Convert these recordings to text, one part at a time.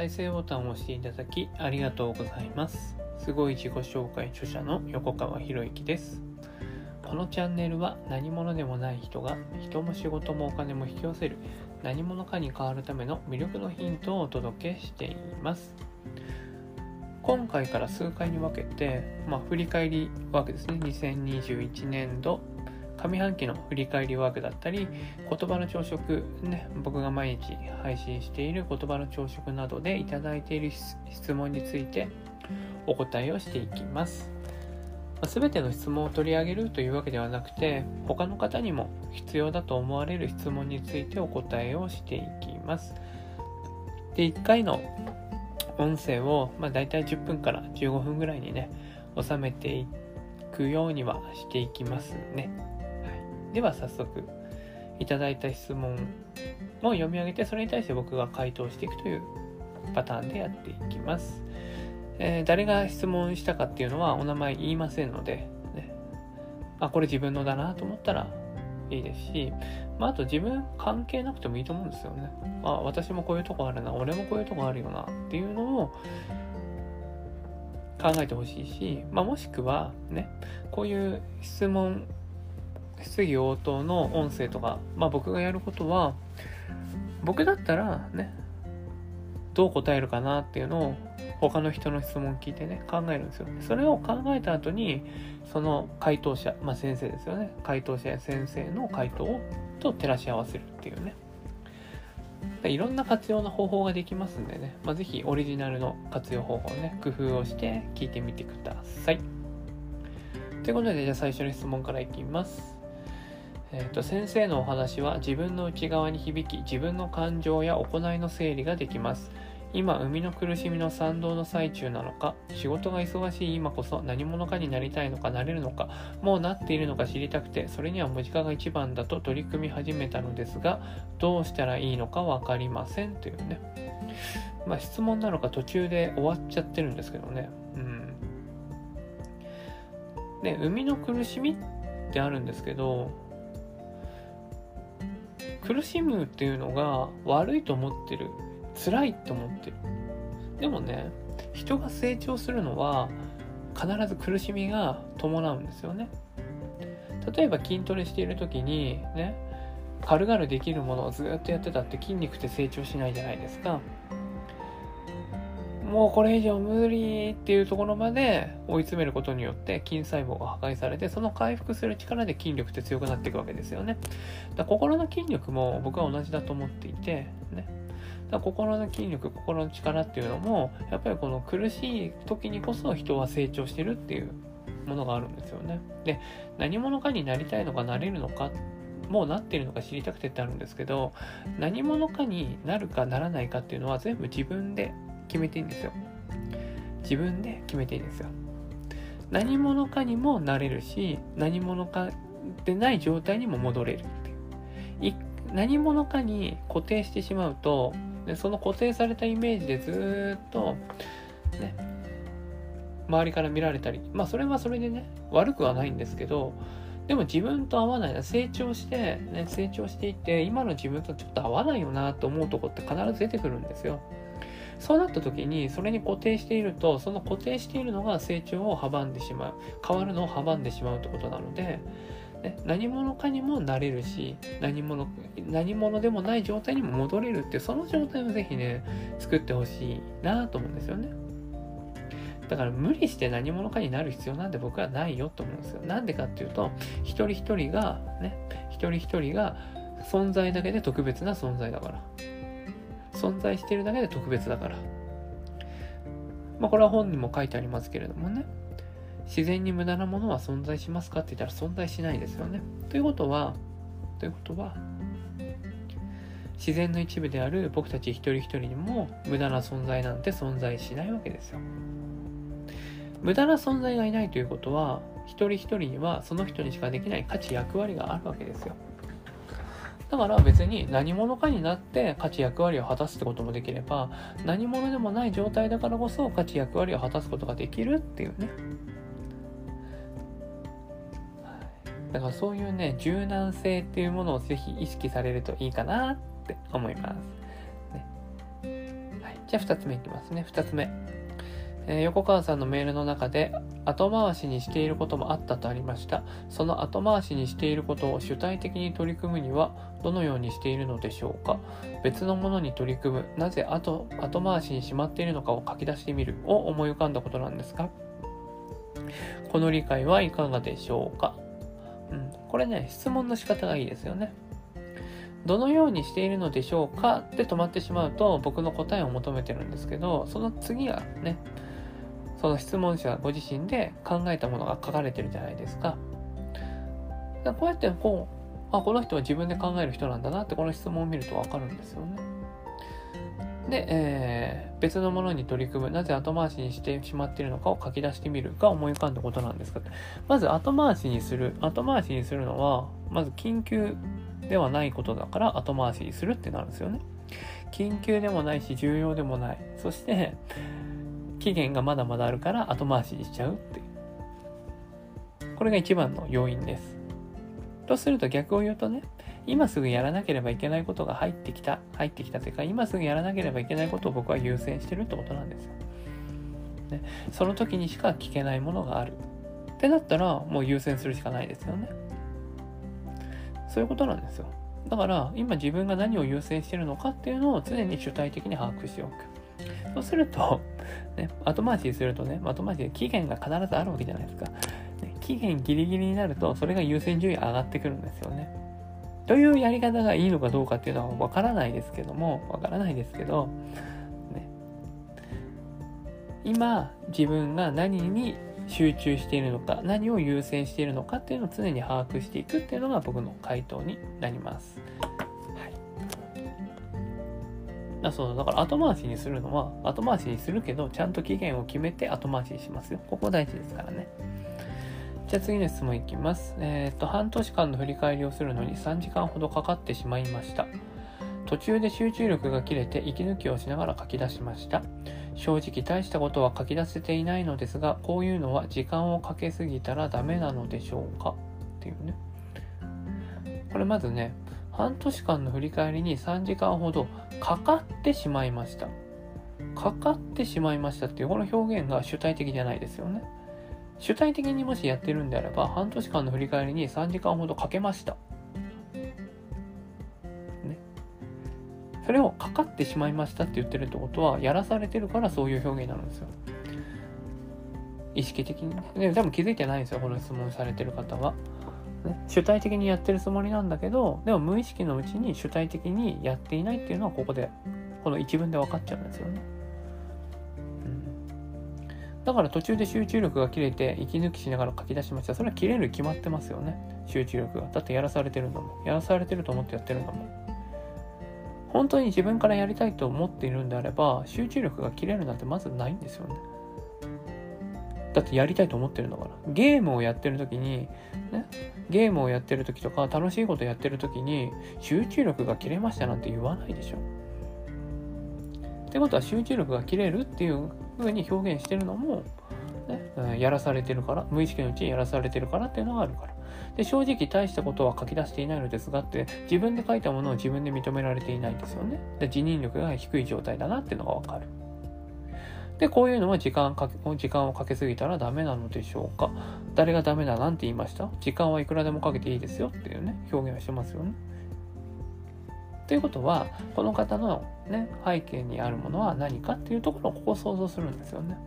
再生ボタンを押していただきありがとうございます。すごい自己紹介著者の横川博之です。このチャンネルは何者でもない人が人も仕事もお金も引き寄せる何者かに変わるための魅力のヒントをお届けしています。今回から数回に分けて、まあ、振り返りワークですね。2021年度上半期の振り返りワークだったり、言葉の朝食、ね、僕が毎日配信している言葉の朝食などでいただいている質問についてお答えをしていきます。すべての質問を取り上げるというわけではなくて、他の方にも必要だと思われる質問についてお答えをしていきます。で、1回の音声を、まあ、大体10分から15分ぐらいにね、収めていくようにはしていきますね。では早速、いただいた質問を読み上げて、それに対して僕が回答していくというパターンでやっていきます。えー、誰が質問したかっていうのはお名前言いませんので、ね、あ、これ自分のだなと思ったらいいですし、まあ、あと自分関係なくてもいいと思うんですよね。あ、私もこういうとこあるな、俺もこういうとこあるよなっていうのを考えてほしいし、まあ、もしくはね、こういう質問、質疑応答の音声とか、まあ、僕がやることは、僕だったらね、どう答えるかなっていうのを他の人の質問聞いてね、考えるんですよ。それを考えた後に、その回答者、まあ先生ですよね。回答者や先生の回答をと照らし合わせるっていうね。いろんな活用の方法ができますんでね、まあ、ぜひオリジナルの活用方法をね、工夫をして聞いてみてください。ということで、じゃあ最初の質問からいきます。えーと、先生のお話は自分の内側に響き自分の感情や行いの整理ができます。今生みの苦しみの賛同の最中なのか仕事が忙しい今こそ何者かになりたいのかなれるのかもうなっているのか知りたくてそれには文字化が一番だと取り組み始めたのですがどうしたらいいのか分かりませんというね。まあ質問なのか途中で終わっちゃってるんですけどね。うん。で生みの苦しみってあるんですけど苦しむっていうのが悪いと思ってる。辛いと思ってる。でもね人が成長するのは必ず苦しみが伴うんですよね。例えば筋トレしている時にね軽々できるものをずっとやってたって筋肉って成長しないじゃないですか。もうこれ以上無理っていうところまで追い詰めることによって筋細胞が破壊されてその回復する力で筋力って強くなっていくわけですよね。だ心の筋力も僕は同じだと思っていて、ね、だ心の筋力心の力っていうのもやっぱりこの苦しい時にこそ人は成長してるっていうものがあるんですよね。で何者かになりたいのかなれるのかもうなってるのか知りたくてってあるんですけど何者かになるかならないかっていうのは全部自分で決めていいんですよ。自分で決めていいんですよ。何者かにもなれるし、何者かでない状態にも戻れるっていう。何者かに固定してしまうと、でその固定されたイメージでずっと、ね、周りから見られたり、まあそれはそれでね、悪くはないんですけど、でも自分と合わないな、成長して、ね、成長していって、今の自分とちょっと合わないよなと思うとこって必ず出てくるんですよ。そうなった時にそれに固定しているとその固定しているのが成長を阻んでしまう変わるのを阻んでしまうってことなので、ね、何者かにもなれるし何者何者でもない状態にも戻れるってその状態をぜひね作ってほしいなと思うんですよね。だから無理して何者かになる必要なんて僕はないよと思うんですよ。なんでかっていうと、一人一人が、ね、一人一人が存在だけで特別な存在だから。存在しているだけで特別だから。まあこれは本にも書いてありますけれどもね。自然に無駄なものは存在しますかって言ったら存在しないですよね。ということは、ということは、自然の一部である僕たち一人一人にも無駄な存在なんて存在しないわけですよ。無駄な存在がいないということは、一人一人にはその人にしかできない価値役割があるわけですよ。だから別に何者かになって価値役割を果たすってこともできれば何者でもない状態だからこそ価値役割を果たすことができるっていうね。だからそういうね柔軟性っていうものをぜひ意識されるといいかなって思います、ね。はい、じゃあ2つ目いきますね。2つ目。えー、横川さんのメールの中で後回しにしていることもあったとありました。その後回しにしていることを主体的に取り組むにはどのようにしているのでしょうか。別のものに取り組む、なぜ後後回しにしまっているのかを書き出してみる。を思い浮かんだことなんですかこの理解はいかがでしょうか。うん、これね、質問の仕方がいいですよね。どのようにしているのでしょうかって止まってしまうと僕の答えを求めてるんですけど、その次はね、その質問者ご自身で考えたものが書かれてるじゃないですか。だこうやってこう、あ、この人は自分で考える人なんだなってこの質問を見るとわかるんですよね。で、えー、別のものに取り組む、なぜ後回しにしてしまっているのかを書き出してみるが思い浮かんだことなんですが、まず後回しにする。後回しにするのは、まず緊急ではないことだから後回しにするってなるんですよね。緊急でもないし重要でもない。そして、期限がまだまだあるから後回しにしちゃうってう。これが一番の要因です。とすると逆を言うとね、今すぐやらなければいけないことが入ってきた、入ってきたというか、今すぐやらなければいけないことを僕は優先してるってことなんですよ。ね、その時にしか聞けないものがある。ってなったら、もう優先するしかないですよね。そういうことなんですよ。だから、今自分が何を優先してるのかっていうのを常に主体的に把握しておく。そうすると、ね、後回しにするとね、後回しで期限が必ずあるわけじゃないですか。ね、期限ギリギリになると、それが優先順位上がってくるんですよね。というやり方がいいのかどうかっていうのはわからないですけども、わからないですけど、ね、今自分が何に集中しているのか、何を優先しているのかっていうのを常に把握していくっていうのが僕の回答になります。だそうだから後回しにするのは後回しにするけどちゃんと期限を決めて後回しにしますよ。ここ大事ですからね。じゃあ次の質問いきます。えっ、と、半年間の振り返りをするのに3時間ほどかかってしまいました。途中で集中力が切れて息抜きをしながら書き出しました。正直大したことは書き出せていないのですが、こういうのは時間をかけすぎたらダメなのでしょうか？っていうね。これまずね、半年間の振り返りに3時間ほどかかってしまいました。かかってしまいましたっていうこの表現が主体的じゃないですよね。主体的にもしやってるんであれば、半年間の振り返りに3時間ほどかけました。ね。それをかかってしまいましたって言ってるってことは、やらされてるからそういう表現になるんですよ。意識的に。で、多分気づいてないんですよ、この質問されてる方は。ね、主体的にやってるつもりなんだけど、でも無意識のうちに主体的にやっていないっていうのはここで、この一文で分かっちゃうんですよね。うんだから途中で集中力が切れて息抜きしながら書き出しました。それは切れる決まってますよね。集中力が。だってやらされてるんだもん。やらされてると思ってやってるんだもん。本当に自分からやりたいと思っているんであれば、集中力が切れるなんてまずないんですよね。だってやりたいと思ってるんだから。ゲームをやってる時に、ね、ゲームをやってる時とか、楽しいことやってる時に、集中力が切れましたなんて言わないでしょ。ってことは集中力が切れるっていう風に表現してるのも、ね、やらされてるから、無意識のうちにやらされてるからっていうのがあるから。で、正直大したことは書き出していないのですがって、自分で書いたものを自分で認められていないんですよね。で、辞任力が低い状態だなっていうのがわかる。で、こういうのは時間かけ、時間をかけすぎたらダメなのでしょうか？誰がダメだなんて言いました？時間はいくらでもかけていいですよっていうね、表現をしてますよね。ということは、この方のね、背景にあるものは何かっていうところをここ想像するんですよね。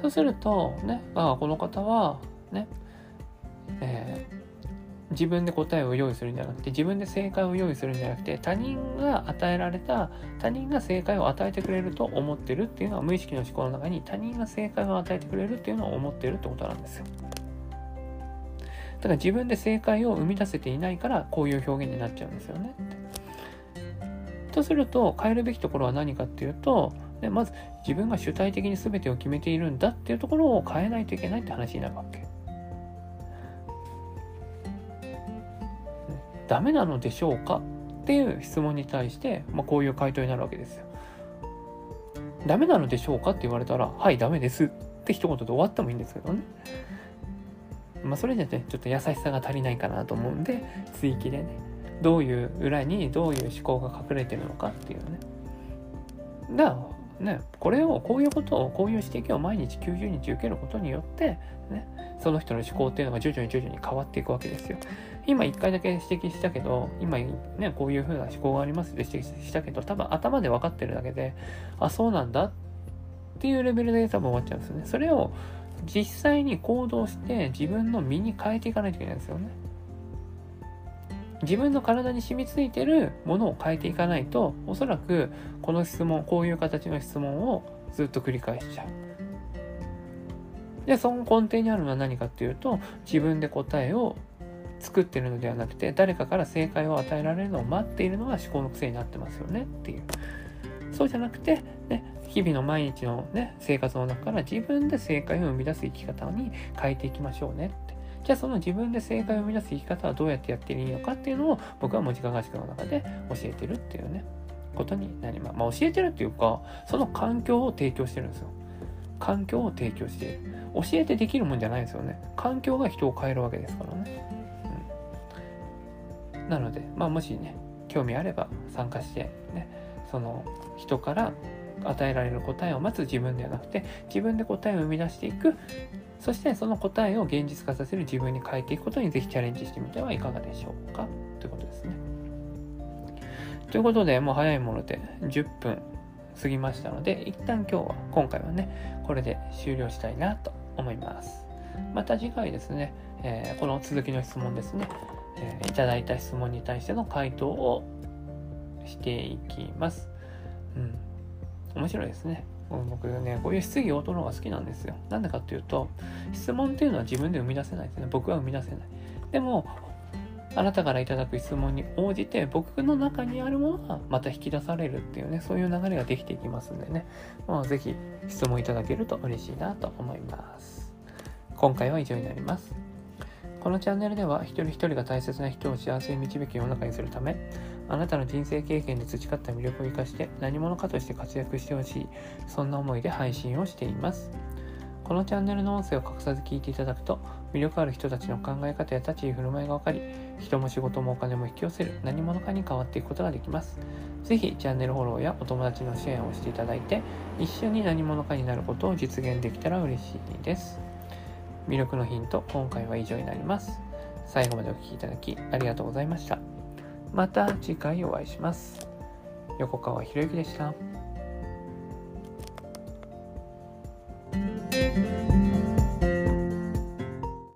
そうすると、ね、ああ、この方は、ね、えー、自分で答えを用意するんじゃなくて、自分で正解を用意するんじゃなくて、他人が与えられた、他人が正解を与えてくれると思ってるっていうのは、無意識の思考の中に他人が正解を与えてくれるっていうのを思ってるってことなんですよ。だから自分で正解を生み出せていないからこういう表現になっちゃうんですよね。とすると変えるべきところは何かっていうと、ね、まず自分が主体的に全てを決めているんだっていうところを変えないといけないって話になるわけ。ダメなのでしょうか？っていう質問に対して、まあ、こういう回答になるわけですよ。ダメなのでしょうかって言われたら、はい、ダメですって一言で終わってもいいんですけどね。まあ、それじゃね、ちょっと優しさが足りないかなと思うんで、追記でね、どういう裏にどういう思考が隠れてるのかっていうね。だからね、これを、こういうことを、こういう指摘を毎日90日受けることによって、ね、その人の思考っていうのが徐々に徐々に変わっていくわけですよ。今1回だけ指摘したけど、今ね、こういう風な思考がありますって指摘したけど、多分頭で分かってるだけで、あ、そうなんだっていうレベルで多分終わっちゃうんですよね。それを実際に行動して自分の身に変えていかないといけないんですよね。自分の体に染みついてるものを変えていかないと、おそらくこの質問、こういう形の質問をずっと繰り返しちゃう。で、その根底にあるのは何かっていうと、自分で答えを作ってるのではなくて、誰かから正解を与えられるのを待っているのが思考の癖になってますよねっていう。そうじゃなくて、ね、日々の毎日のね、生活の中から自分で正解を生み出す生き方に変えていきましょうねって。じゃあその自分で正解を生み出す生き方はどうやってやっていいのかっていうのを僕は文字科学の中で教えてるっていうね、ことになります。まあ教えてるっていうか、その環境を提供してるんですよ。環境を提供している。教えてできるもんじゃないですよね。環境が人を変えるわけですからね。うん、なので、まあもしね、興味あれば参加して、ね、その人から与えられる答えを待つ自分ではなくて、自分で答えを生み出していくそしてその答えを現実化させる自分に変えていくことにぜひチャレンジしてみてはいかがでしょうか？ということですね。ということで、もう早いもので10分過ぎましたので、一旦今日は、今回はね、これで終了したいなと思います。また次回ですね、えー、この続きの質問ですね、えー、いただいた質問に対しての回答をしていきます。うん。面白いですね。僕ね、こういう質疑応答の方が好きなんですよ。なんでかっていうと、質問っていうのは自分で生み出せないですね。僕は生み出せない。でも、あなたからいただく質問に応じて、僕の中にあるものがまた引き出されるっていうね、そういう流れができていきますんでね、まあ、ぜひ質問いただけると嬉しいなと思います。今回は以上になります。このチャンネルでは一人一人が大切な人を幸せに導く世の中にするためあなたの人生経験で培った魅力を生かして何者かとして活躍してほしいそんな思いで配信をしていますこのチャンネルの音声を隠さず聞いていただくと魅力ある人たちの考え方や立ち居振る舞いが分かり人も仕事もお金も引き寄せる何者かに変わっていくことができますぜひチャンネルフォローやお友達の支援をしていただいて一緒に何者かになることを実現できたら嬉しいです魅力のヒント、今回は以上になります。最後までお聴きいただきありがとうございました。また次回お会いします。横川博之でした。